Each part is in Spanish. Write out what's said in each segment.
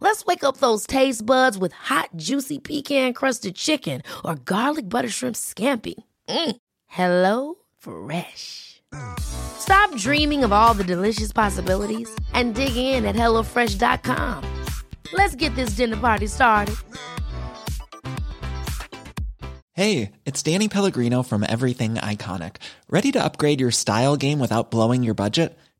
Let's wake up those taste buds with hot, juicy pecan crusted chicken or garlic butter shrimp scampi. Mm. Hello Fresh. Stop dreaming of all the delicious possibilities and dig in at HelloFresh.com. Let's get this dinner party started. Hey, it's Danny Pellegrino from Everything Iconic. Ready to upgrade your style game without blowing your budget?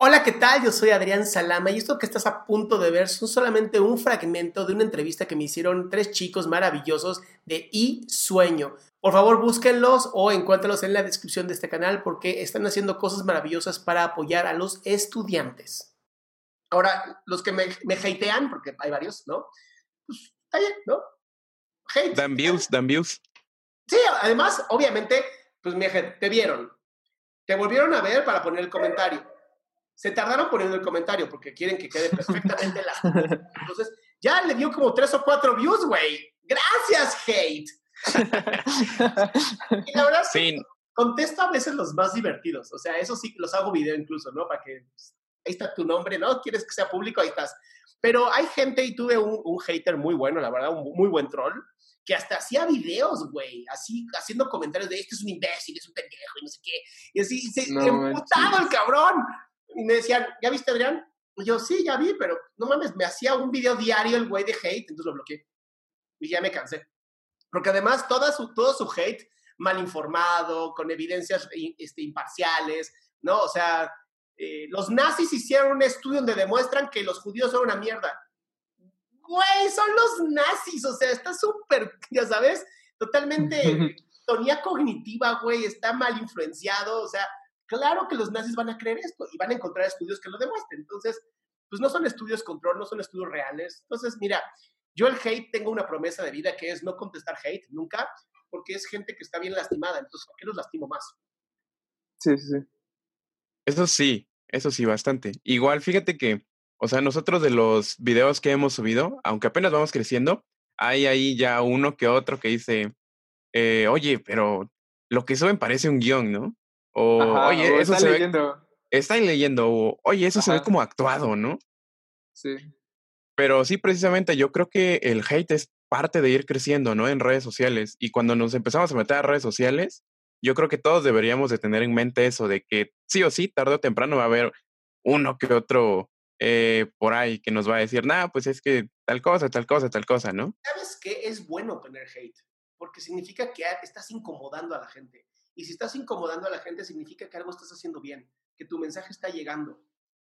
Hola, ¿qué tal? Yo soy Adrián Salama y esto que estás a punto de ver son solamente un fragmento de una entrevista que me hicieron tres chicos maravillosos de I Sueño. Por favor, búsquenlos o encuéntralos en la descripción de este canal porque están haciendo cosas maravillosas para apoyar a los estudiantes. Ahora, los que me, me hatean, porque hay varios, ¿no? Pues está bien, ¿no? Hate. Dan views, dan views. Sí, además, obviamente, pues me te vieron. Te volvieron a ver para poner el comentario. Se tardaron poniendo el comentario porque quieren que quede perfectamente la. Entonces, ya le dio como tres o cuatro views, güey. Gracias, hate. y la verdad, sí. contesto a veces los más divertidos. O sea, eso sí, los hago video incluso, ¿no? Para que pues, ahí está tu nombre, ¿no? ¿Quieres que sea público? Ahí estás. Pero hay gente, y tuve un, un hater muy bueno, la verdad, un muy buen troll, que hasta hacía videos, güey, así, haciendo comentarios de este es un imbécil, es un pendejo y no sé qué. Y así, se no, emputado el cabrón. Y me decían, ¿ya viste, Adrián? Y yo, sí, ya vi, pero no mames, me hacía un video diario el güey de hate, entonces lo bloqueé. Y ya me cansé. Porque además toda su, todo su hate mal informado, con evidencias este, imparciales, ¿no? O sea, eh, los nazis hicieron un estudio donde demuestran que los judíos son una mierda. Güey, son los nazis, o sea, está súper, ya sabes, totalmente tonía cognitiva, güey, está mal influenciado, o sea, claro que los nazis van a creer esto y van a encontrar estudios que lo demuestren. Entonces, pues no son estudios control, no son estudios reales. Entonces, mira, yo el hate tengo una promesa de vida que es no contestar hate nunca, porque es gente que está bien lastimada, entonces, ¿por qué los lastimo más? Sí, sí, sí. Eso sí, eso sí, bastante. Igual, fíjate que, o sea, nosotros de los videos que hemos subido, aunque apenas vamos creciendo, hay ahí ya uno que otro que dice, eh, oye, pero lo que suben parece un guion, ¿no? O, oye, eso se leyendo. ve... Están leyendo, o, oye, eso se ve como actuado, ¿no? Sí. Pero sí, precisamente, yo creo que el hate es parte de ir creciendo, ¿no? En redes sociales. Y cuando nos empezamos a meter a redes sociales, yo creo que todos deberíamos de tener en mente eso, de que sí o sí, tarde o temprano va a haber uno que otro eh, por ahí que nos va a decir, nada, pues es que tal cosa, tal cosa, tal cosa, ¿no? ¿Sabes qué? Es bueno tener hate, porque significa que estás incomodando a la gente. Y si estás incomodando a la gente, significa que algo estás haciendo bien, que tu mensaje está llegando.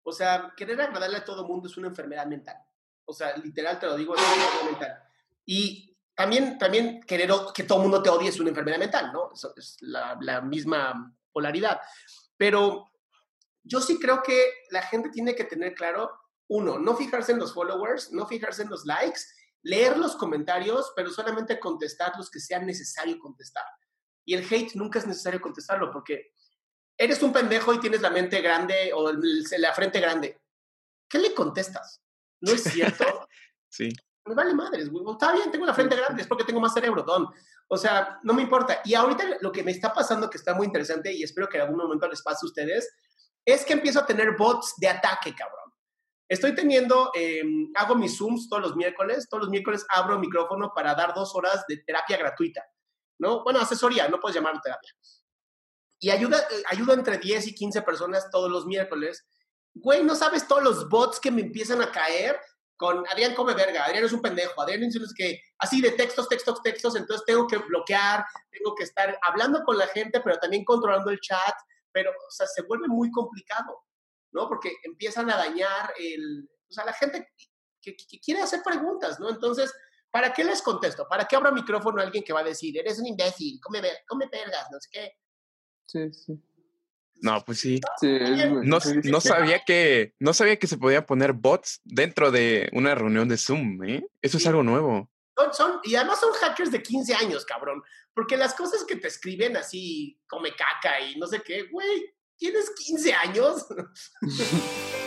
O sea, querer agradarle a todo mundo es una enfermedad mental. O sea, literal te lo digo, es una enfermedad mental. Y también, también querer que todo mundo te odie es una enfermedad mental, ¿no? Es la, la misma polaridad. Pero yo sí creo que la gente tiene que tener claro, uno, no fijarse en los followers, no fijarse en los likes, leer los comentarios, pero solamente contestar los que sean necesario contestar. Y el hate nunca es necesario contestarlo porque eres un pendejo y tienes la mente grande o la frente grande. ¿Qué le contestas? ¿No es cierto? sí. Me vale madres, güey. Está bien, tengo la frente grande, es porque tengo más cerebro, don. O sea, no me importa. Y ahorita lo que me está pasando, que está muy interesante y espero que en algún momento les pase a ustedes, es que empiezo a tener bots de ataque, cabrón. Estoy teniendo, em, hago mis Zooms todos los miércoles. Todos los miércoles abro micrófono para dar dos horas de terapia gratuita. ¿No? Bueno, asesoría, no puedes llamarlo terapia. Y ayuda, eh, ayuda entre 10 y 15 personas todos los miércoles güey, no sabes todos los bots que me empiezan a caer con Adrián come verga, Adrián es un pendejo, Adrián es que así de textos, textos, textos, entonces tengo que bloquear, tengo que estar hablando con la gente, pero también controlando el chat, pero, o sea, se vuelve muy complicado, ¿no? Porque empiezan a dañar el, o sea, la gente que, quiere hacer preguntas, ¿no? Entonces, ¿para qué les contesto? ¿Para qué abro micrófono a alguien que va a decir, eres un imbécil, come, come vergas, no sé qué? Sí, sí. No, pues sí. no, no, sabía que, no sabía que se podía poner bots dentro de una reunión de Zoom, ¿eh? Eso es algo nuevo. Son, y además son hackers de 15 años, cabrón. Porque las cosas que te escriben así, come caca y no sé qué, güey, ¿tienes 15 años?